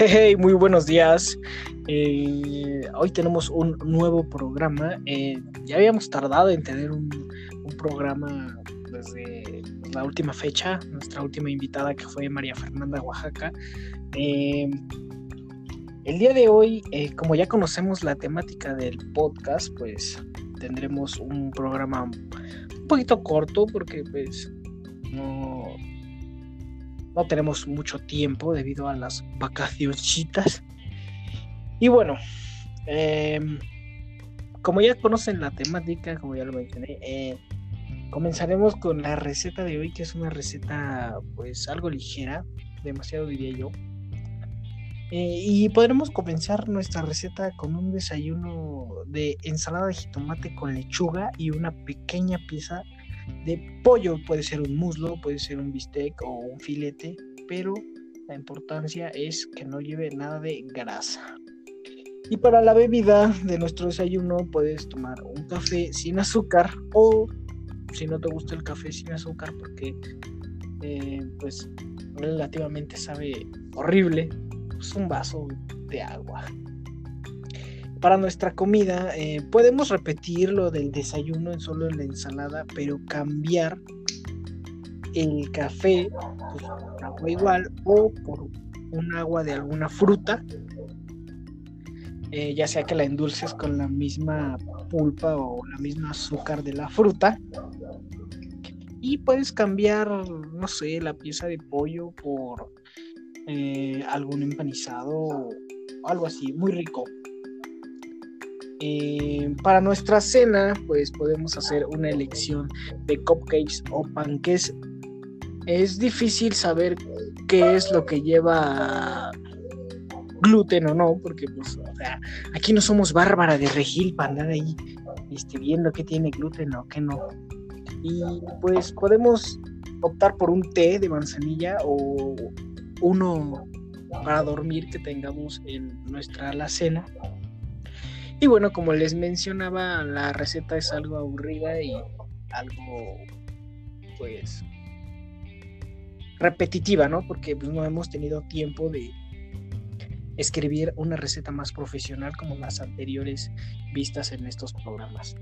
Hey, muy buenos días. Eh, hoy tenemos un nuevo programa. Eh, ya habíamos tardado en tener un, programa desde la última fecha, nuestra última invitada que fue María Fernanda Oaxaca. Eh, el día de hoy, como ya conocemos la temática del podcast, pues tendremos un programa un poquito corto porque pues no no tenemos mucho tiempo debido a las vacacioncitas. Y bueno, em, como ya conocen la temática, como ya lo mencioné, eh, comenzaremos con la receta de hoy, que es una receta pues algo ligera, demasiado diría yo. Eh, y podremos comenzar nuestra receta con un desayuno de ensalada de jitomate con lechuga y una pequeña pieza de pollo. Puede ser un muslo, puede ser un bistec o un filete, pero la importancia es que no lleve nada de grasa. Y para la bebida de nuestro desayuno puedes tomar un café sin azúcar o si no te gusta el café sin azúcar porque eh, pues relativamente sabe horrible, pues un vaso de agua para nuestra comida eh, podemos repetir lo del desayuno en solo la ensalada, pero cambiar el café pues, por agua igual o por un agua de alguna fruta, eh, ya sea que la endulces con la misma pulpa o la misma azúcar de la fruta. Y puedes cambiar, no sé, la pieza de pollo por eh, algún empanizado o algo así, muy rico. Eh, para nuestra cena, pues podemos hacer una elección de cupcakes o panques. Es difícil saber qué es lo que lleva gluten o no, porque pues, aquí no somos bárbara de regil para andar ahí este, viendo qué tiene gluten o qué no. Y pues podemos optar por un té de manzanilla o uno para dormir que tengamos en nuestra alacena y bueno, como les mencionaba, la receta es algo aburrida y algo, pues, repetitiva, ¿no? Porque pues, no hemos tenido tiempo de escribir una receta más profesional como las anteriores vistas en estos programas.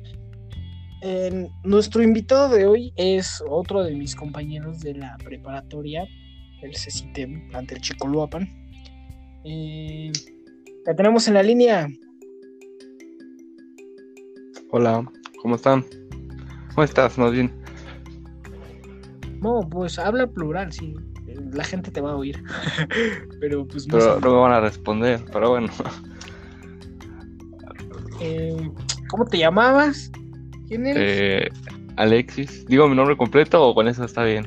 nuestro invitado de hoy es otro de mis compañeros de la preparatoria, el CECITEM, ante el Chicoluapan. Eh, la tenemos en la línea. Hola, ¿cómo están? ¿Cómo estás, más bien? No, pues habla plural, sí. La gente te va a oír. pero pues no. Pero no me van a responder, pero bueno. Eh, ¿Cómo te llamabas? ¿Quién eres? Eh, Alexis. ¿Digo mi nombre completo o con eso está bien?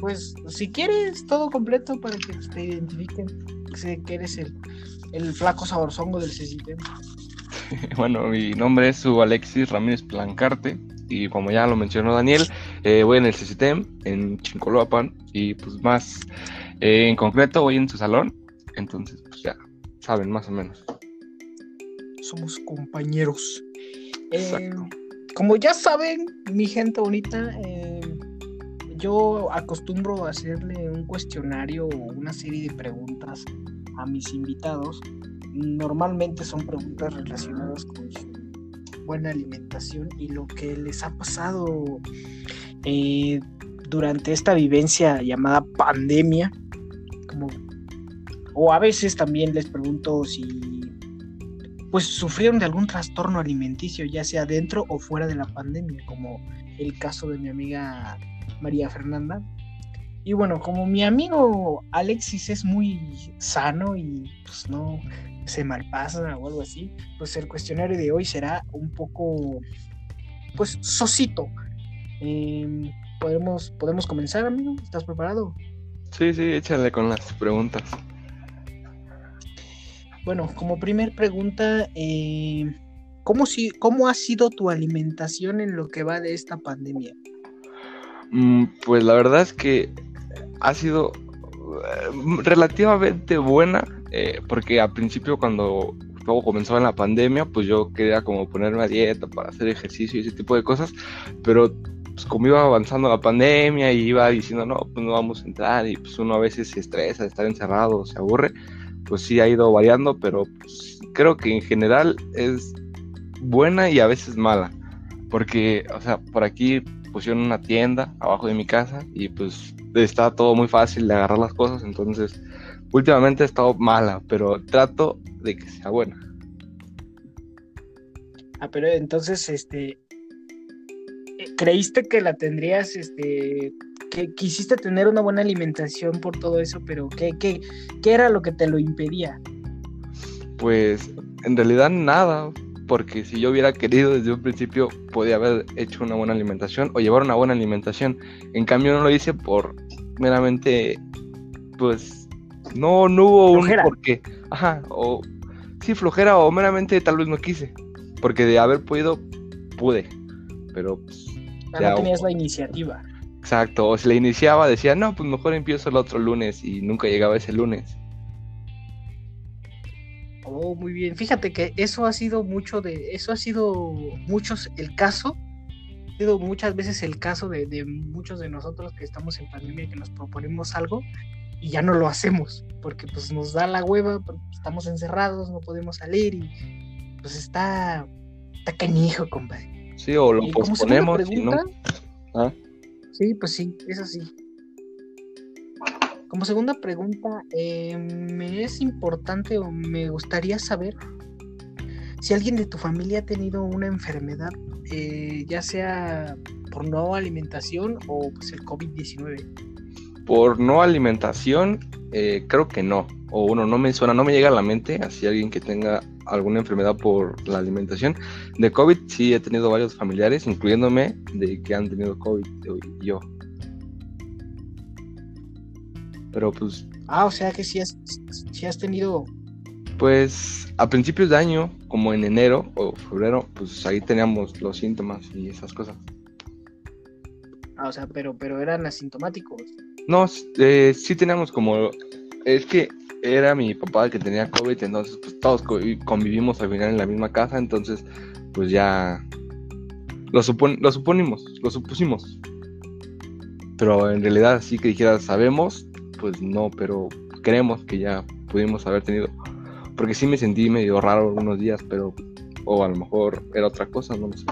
Pues si quieres todo completo para que te identifiquen. Sé que eres el, el flaco saborzongo del CCT. bueno, mi nombre es su Alexis Ramírez Plancarte y como ya lo mencionó Daniel, eh, voy en el CCTM en Chincoloapan y pues más eh, en concreto voy en su salón, entonces pues ya saben más o menos. Somos compañeros. Eh, como ya saben, mi gente bonita, yo acostumbro a hacerle un cuestionario o una serie de preguntas a mis invitados normalmente son preguntas relacionadas con su buena alimentación y lo que les ha pasado eh, durante esta vivencia llamada pandemia. Como, o a veces también les pregunto si pues sufrieron de algún trastorno alimenticio, ya sea dentro o fuera de la pandemia, como el caso de mi amiga María Fernanda. Y bueno, como mi amigo Alexis es muy sano y pues no, se malpasa o algo así, pues el cuestionario de hoy será un poco, pues, sosito. Em, ¿podemos, ¿Podemos comenzar, amigo? ¿Estás preparado? Sí, sí, échale con las preguntas. Bueno, como primer pregunta, eh, ¿cómo, si, ¿cómo ha sido tu alimentación en lo que va de esta pandemia? Mm, pues la verdad es que ha sido eh, relativamente buena eh, porque al principio cuando luego comenzó en la pandemia, pues yo quería como ponerme a dieta para hacer ejercicio y ese tipo de cosas, pero pues como iba avanzando la pandemia y iba diciendo, no, pues no vamos a entrar y pues uno a veces se estresa de estar encerrado, se aburre, pues sí ha ido variando, pero pues, creo que en general es buena y a veces mala. Porque, o sea, por aquí pusieron una tienda abajo de mi casa y pues está todo muy fácil de agarrar las cosas, entonces últimamente ha estado mala, pero trato de que sea buena. Ah, pero entonces, este, eh, ¿creíste que la tendrías, este, que quisiste tener una buena alimentación por todo eso, pero ¿qué, qué, qué era lo que te lo impedía? Pues en realidad nada, porque si yo hubiera querido desde un principio podía haber hecho una buena alimentación o llevar una buena alimentación. En cambio no lo hice por meramente, pues, no, no hubo un porqué. Ajá, o sí, flojera o meramente tal vez no quise. Porque de haber podido, pude. Pero pues, ah, ya, no tenías la iniciativa. Exacto, o si la iniciaba decía, no, pues mejor empiezo el otro lunes y nunca llegaba ese lunes. Oh, muy bien. Fíjate que eso ha sido mucho de, eso ha sido muchos el caso, ha sido muchas veces el caso de, muchos de nosotros que estamos en pandemia, que nos proponemos algo y ya no lo hacemos, porque pues nos da la hueva, estamos encerrados, no podemos salir y pues está, está canijo, compadre. Sí, o lo posponemos no. ¿Ah? Sí, pues sí, es así. Como segunda pregunta, eh, me es importante o me gustaría saber si alguien de tu familia ha tenido una enfermedad, eh, ya sea por no alimentación o pues el COVID-19. Por no alimentación, eh, creo que no. O uno no me suena, no me llega a la mente así alguien que tenga alguna enfermedad por la alimentación. De COVID sí he tenido varios familiares, incluyéndome, de que han tenido COVID yo. Pero pues. Ah, o sea que si has, has tenido. Pues a principios de año, como en enero o febrero, pues ahí teníamos los síntomas y esas cosas. Ah, o sea, pero, pero eran asintomáticos. No, eh, sí teníamos como. Es que era mi papá el que tenía COVID, entonces pues todos convivimos al final en la misma casa, entonces pues ya lo, lo suponimos, lo supusimos. Pero en realidad sí que dijera, sabemos, pues no, pero creemos que ya pudimos haber tenido. Porque sí me sentí medio raro algunos días, pero. O a lo mejor era otra cosa, no lo sé.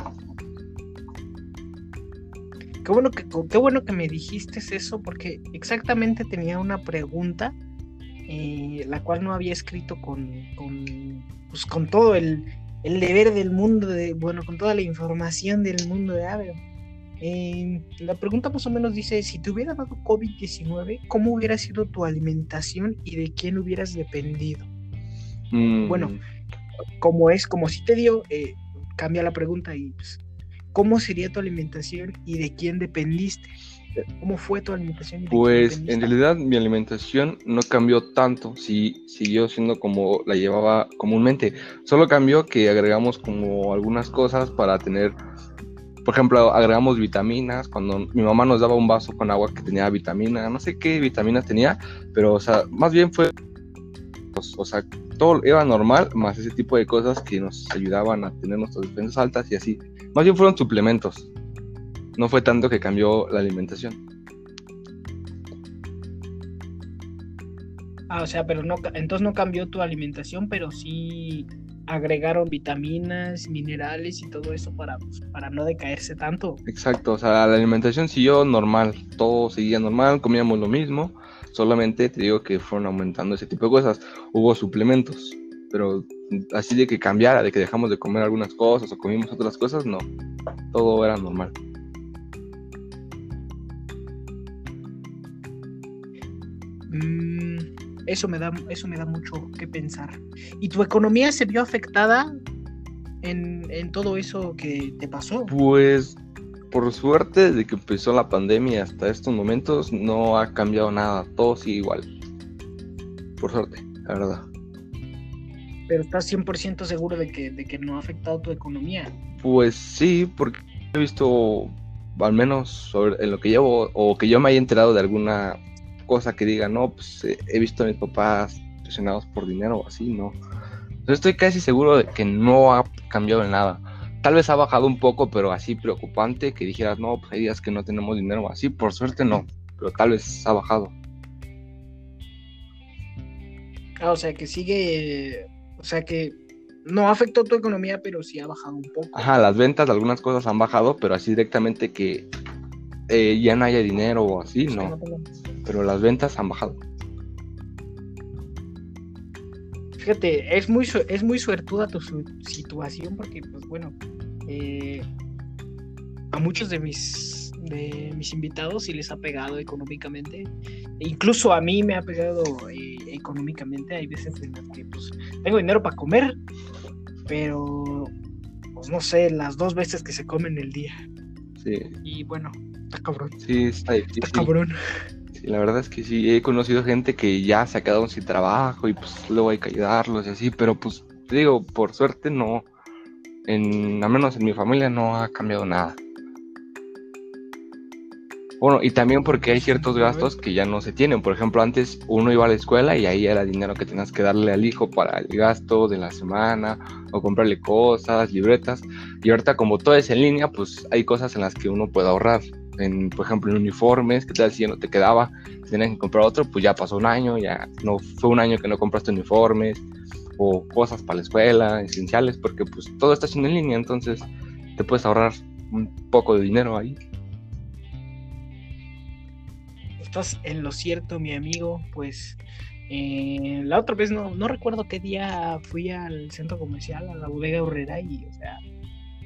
Qué bueno que, qué bueno que me dijiste eso, porque exactamente tenía una pregunta, eh, la cual no había escrito con, con, pues, con todo el, el deber del mundo, de, bueno, con toda la información del mundo de Ave la pregunta más o menos dice, si te hubiera dado COVID-19, ¿cómo hubiera sido tu alimentación y de quién hubieras dependido? Bueno, mm. como es, como si te dio, eh, cambia la pregunta y pues, ¿cómo sería tu alimentación y de quién dependiste? ¿Cómo fue tu alimentación? pues en realidad mi alimentación no cambió tanto, sí siguió siendo como la llevaba comúnmente. Solo cambió que agregamos como algunas cosas para tener por ejemplo, agregamos vitaminas. Cuando mi mamá nos daba un vaso con agua que tenía vitamina, no sé qué vitaminas tenía, pero, o sea, más bien fue. Pues, o sea, todo era normal, más ese tipo de cosas que nos ayudaban a tener nuestras defensas altas y así. Más bien fueron suplementos. No fue tanto que cambió la alimentación. Ah, o sea, pero no, entonces no cambió tu alimentación, pero sí agregaron vitaminas, minerales y todo eso para, pues, para no decaerse tanto. Exacto, o sea, la alimentación siguió normal, todo seguía normal, comíamos lo mismo, solamente te digo que fueron aumentando ese tipo de cosas. Hubo suplementos, pero así de que cambiara, de que dejamos de comer algunas cosas o comimos otras cosas, no, todo era normal. Mm, eso me da, eso me da mucho que pensar. ¿Y tu economía se vio afectada en, todo eso que te pasó? Pues por suerte, desde que empezó la pandemia hasta estos momentos, no ha cambiado nada. Todo sigue igual. Por suerte, la verdad. Pero estás 100% seguro de que, de que no ha afectado tu economía. Pues sí, porque he visto, al menos sobre, en lo que llevo, o que yo me haya enterado de alguna cosa que diga, no, pues eh, he visto a mis papás presionados por dinero o así, no. estoy casi seguro de que no ha cambiado en nada. Tal vez ha bajado un poco, pero así preocupante que dijeras, no, pues hay días que no tenemos dinero así. Por suerte no, pero tal vez ha bajado. Ah, o sea que sigue, o sea que no afectó tu economía, pero sí ha bajado un poco. Ajá, las ventas de algunas cosas han bajado, pero así directamente que eh, ya no haya dinero o así, Pues no. no tengan- Pero las ventas han bajado. Fíjate, es muy, es muy suertuda tu situación porque, pues bueno, eh, a muchos de mis, de mis invitados sí les ha pegado económicamente. E incluso a mí me ha pegado eh, económicamente. Hay veces en las que pues, tengo dinero para comer, pero pues no sé, las dos veces que se come en el día. Sí, Y bueno, está cabrón, sí, está está difícil. cabrón. La verdad es que sí, he conocido gente que ya se ha quedado sin trabajo y pues luego hay que ayudarlos y así, pero pues te digo, por suerte no, en, al menos en mi familia no ha cambiado nada. Bueno, y también porque hay ciertos gastos que ya no se tienen. Por ejemplo, antes uno iba a la escuela y ahí era dinero que tenías que darle al hijo para el gasto de la semana o comprarle cosas, libretas. Y ahorita como todo es en línea, pues hay cosas en las que uno puede ahorrar. En, por ejemplo, en uniformes, que tal si ya no te quedaba? Tenías que comprar otro, pues ya pasó un año, ya no fue un año que no compraste uniformes o cosas para la escuela, esenciales, porque pues todo está en línea, entonces te puedes ahorrar un poco de dinero ahí. Estás en lo cierto, mi amigo. Pues eh, la otra vez no, no recuerdo qué día fui al centro comercial, a la bodega Herrera, y, o sea,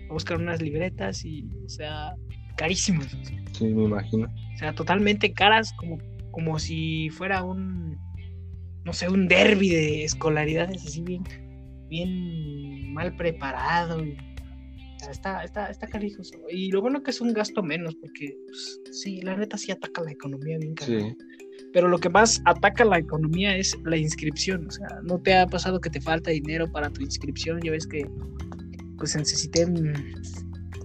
a buscar unas libretas y, o sea, carísimas. Sí, me imagino. o sea, totalmente caras, como, como si fuera un, no sé, un derby de escolaridades así bien, bien mal preparado. y- o sea, Está, está, está carijo. eso. Y lo bueno que es un gasto menos, porque pues, sí, la neta sí ataca la economía bien cabrón Sí, pero lo que más ataca la economía es la inscripción. O sea, ¿no te ha pasado que te falta dinero para tu inscripción? Ya ves que pues necesiten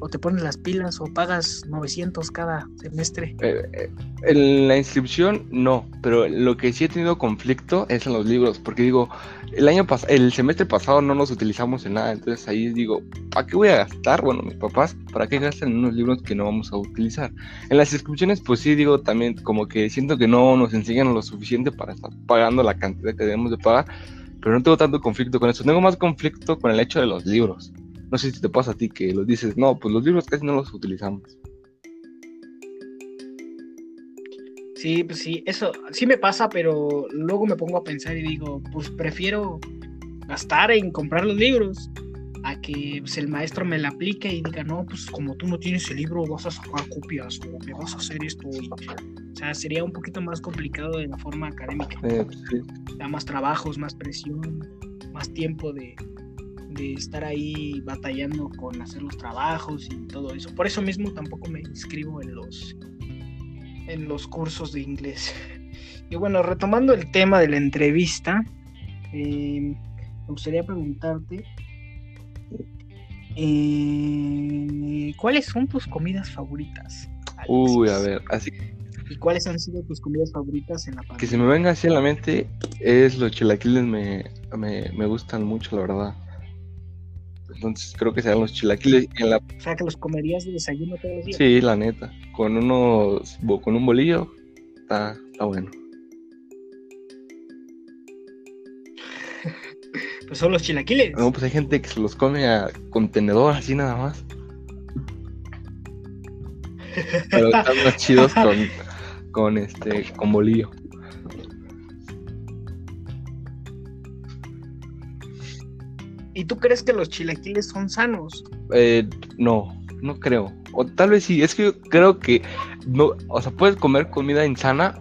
o te pones las pilas o pagas 900 cada semestre. Eh, eh, en la inscripción no, pero lo que sí he tenido conflicto es en los libros, porque digo, el año pas el semestre pasado no nos utilizamos en nada, entonces ahí digo, ¿para qué voy a gastar? Bueno, mis papás, ¿para qué gastan en unos libros que no vamos a utilizar? En las inscripciones, pues sí, digo también, como que siento que no nos enseñan lo suficiente para estar pagando la cantidad que debemos de pagar, pero no tengo tanto conflicto con eso, tengo más conflicto con el hecho de los libros. No sé si te pasa a ti que los dices, no, pues los libros casi no los utilizamos. Sí, pues sí, eso sí me pasa, pero luego me pongo a pensar y digo, pues prefiero gastar en comprar los libros a que pues, el maestro me la aplique y diga, no, pues como tú no tienes el libro, vas a sacar copias o me vas a hacer esto. y- o sea, sería un poquito más complicado de la forma académica. Eh, sí. da más trabajos, más presión, más tiempo de, de estar ahí batallando con hacer los trabajos y todo eso. Por eso mismo tampoco me inscribo en los en los cursos de inglés. Y bueno, retomando el tema de la entrevista, eh, me gustaría preguntarte eh, ¿cuáles son tus comidas favoritas? Uy, a ver, así ¿Y cuáles han sido tus comidas favoritas en la que pandemia? se me venga así a la mente es los chilaquiles me, me, me gustan mucho, la verdad. Entonces creo que serán los chilaquiles en la O sea, que los comerías de desayuno todos los días. sí, la neta, con unos con un bolillo está, está bueno. Pues son los chilaquiles. No, pues hay gente que se los come a contenedor así nada más. Pero están más chidos con, con este con bolillo. ¿Y tú crees que los chilaquiles son sanos? Eh, no, no creo. O tal vez sí, es que yo creo que no, o sea, puedes comer comida insana,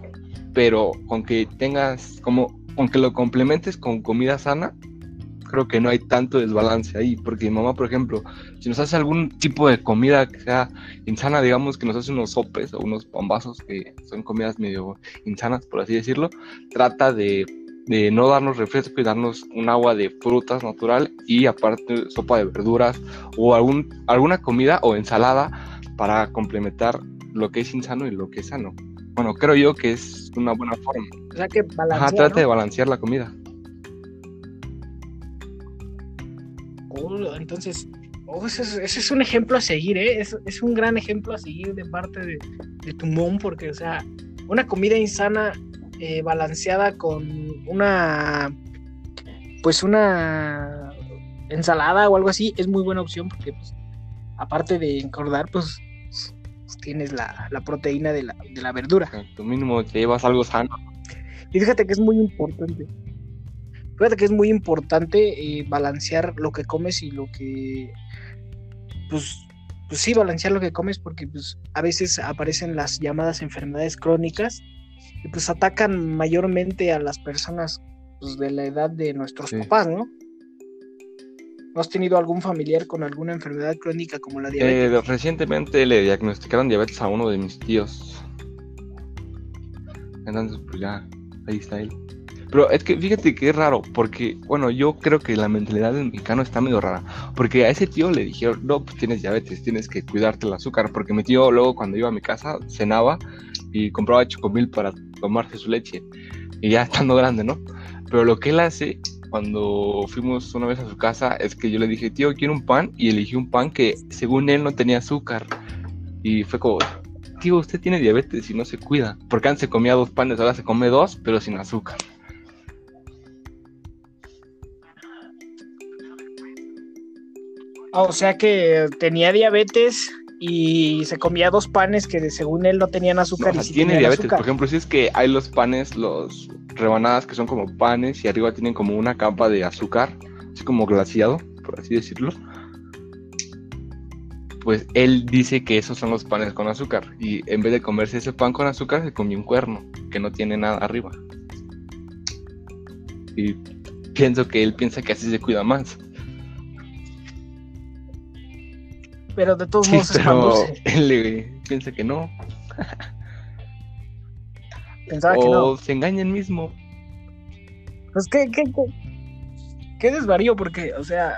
pero con que tengas como, aunque lo complementes con comida sana, creo que no hay tanto desbalance ahí, porque mi mamá, por ejemplo, si nos hace algún tipo de comida que sea insana, digamos que nos hace unos sopes o unos pambazos que son comidas medio insanas, por así decirlo, trata de, de no darnos refresco y darnos un agua de frutas natural y aparte sopa de verduras o algún, alguna comida o ensalada para complementar lo que es insano y lo que es sano. Bueno, creo yo que es una buena forma. O sea que Ajá, trata ¿no? de balancear la comida. Oh, entonces, oh, ese, es, ese es un ejemplo a seguir, ¿eh? Es, es un gran ejemplo a seguir de parte de, de tu mom, porque, o sea, una comida insana eh, balanceada con una pues una ensalada o algo así es muy buena opción porque pues, aparte de engordar, pues, pues tienes la, proteína de la, de la verdura. Tu mínimo te llevas algo sano. Y fíjate que es muy importante. Fíjate que es muy importante eh, balancear lo que comes y lo que. Pues, pues sí, balancear lo que comes porque pues, a veces aparecen las llamadas enfermedades crónicas y pues atacan mayormente a las personas pues, de la edad de nuestros papás, ¿no? ¿No has tenido algún familiar con alguna enfermedad crónica como la diabetes? Eh, recientemente le diagnosticaron diabetes a uno de mis tíos. Entonces, pues ya, ahí está él. Pero es que fíjate que es raro, porque, bueno, yo creo que la mentalidad del mexicano está medio rara. Porque a ese tío le dijeron, no, pues tienes diabetes, tienes que cuidarte el azúcar. Porque mi tío luego cuando iba a mi casa cenaba y compraba chocomil para tomarse su leche. Y ya estando grande, ¿no? Pero lo que él hace cuando fuimos una vez a su casa es que yo le dije, tío, quiero un pan. Y elegí un pan que según él no tenía azúcar. Y fue como, tío, usted tiene diabetes y no se cuida. Porque antes se comía dos panes, ahora se come dos, pero sin azúcar. O sea que tenía diabetes y se comía dos panes que según él no tenían azúcar. y tiene diabetes, por ejemplo, si es que hay los panes, los rebanadas que son como panes y arriba tienen como una capa de azúcar, así como glaciado, por así decirlo. Pues él dice que esos son los panes con azúcar y en vez de comerse ese pan con azúcar se comió un cuerno que no tiene nada arriba. Y pienso que él piensa que así se cuida más. Pero de todos modos pero él piensa que no. Pensaba o que no. se engaña él mismo. Pues qué, qué, qué, desvarío, porque, o sea,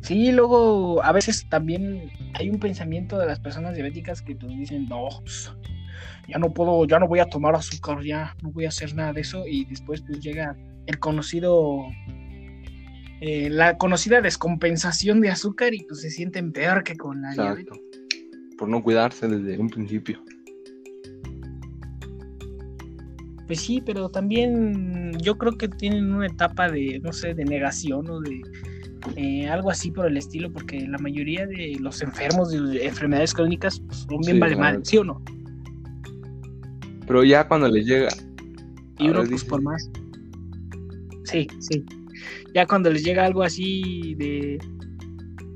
sí, luego a veces también hay un pensamiento de las personas diabéticas que pues dicen, no, pues, ya no puedo, ya no voy a tomar azúcar, ya no voy a hacer nada de eso, y después pues llega el conocido eh, la conocida descompensación de azúcar y pues se sienten peor que con la Exacto. Por no cuidarse desde un principio. Pues sí, pero también yo creo que tienen una etapa de, no sé, de negación o de eh, algo así por el estilo, porque la mayoría de los enfermos de enfermedades crónicas pues, son bien vale mal, ¿sí o no? Pero ya cuando les llega. Y uno, pues por más. Sí, sí ya cuando les llega algo así de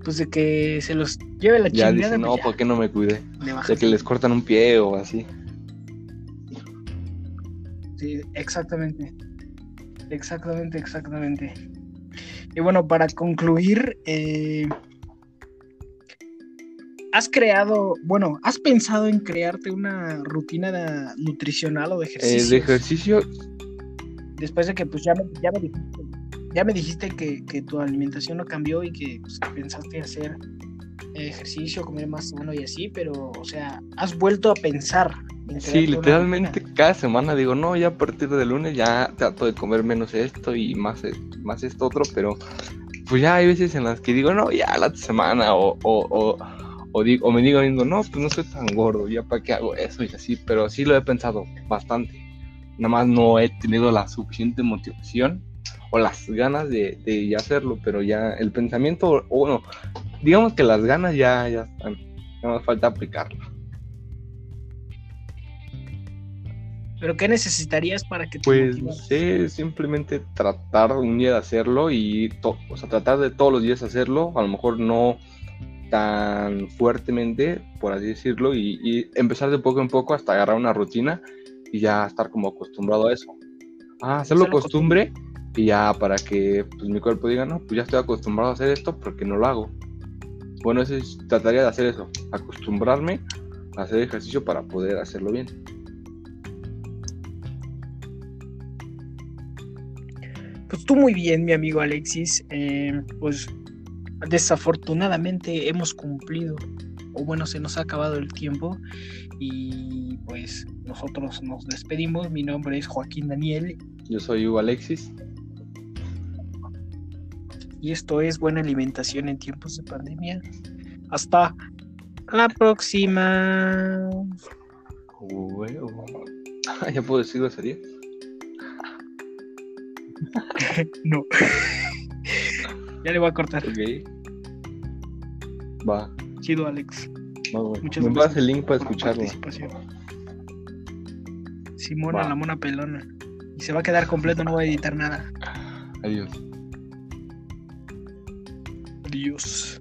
pues de que se los lleve la ya chingada. Dicen, no, pues ¿por qué no me cuide? De que les cortan un pie o así. Sí, exactamente. Exactamente, exactamente. Y bueno, para concluir, eh, ¿has creado, bueno, has pensado en crearte una rutina nutricional o de ejercicio? Eh, de ejercicio. Después de que pues ya me, ya me dijiste ya me dijiste que, tu alimentación no cambió y que pues, pensaste hacer ejercicio, comer más sano y así, pero, o sea, has vuelto a pensar. sí, literalmente cada semana digo, no, ya a partir de lunes ya trato de comer menos esto y más, más esto otro, pero pues ya hay veces en las que digo, no, ya la semana o, o, o, digo, o me digo, no, pues no soy tan gordo, ya para qué hago eso y así, pero sí lo he pensado bastante. Nada más no he tenido la suficiente motivación o las ganas de, de hacerlo, pero ya el pensamiento, o bueno, digamos que las ganas ya, ya están, no más falta aplicarlo. ¿Pero qué necesitarías para que Pues no sé, simplemente tratar un día de hacerlo y o sea, tratar de todos los días hacerlo, a lo mejor no tan fuertemente, por así decirlo, y, empezar de poco en poco hasta agarrar una rutina y ya estar como acostumbrado a eso. Ah, hacerlo costumbre y ya para que pues, mi cuerpo diga, no, pues ya estoy acostumbrado a hacer esto porque no lo hago. Bueno, eso trataría de hacer eso, acostumbrarme a hacer ejercicio para poder hacerlo bien. Pues tú muy bien, mi amigo Alexis. Eh, pues desafortunadamente hemos cumplido, o bueno, se nos ha acabado el tiempo y pues nosotros nos despedimos. Mi nombre es Joaquín Daniel. Yo soy Hugo Alexis y esto es buena alimentación en tiempos de pandemia. Hasta la próxima. ¿Ya puedo decirlo sería? no. ya le voy a cortar. Ok. Va, Chido, Alex. va. Muchas Me gracias el link para escucharlo. Simona, Va. la mona pelona. Y se va a quedar completo, no voy a editar nada. Adiós. Adiós.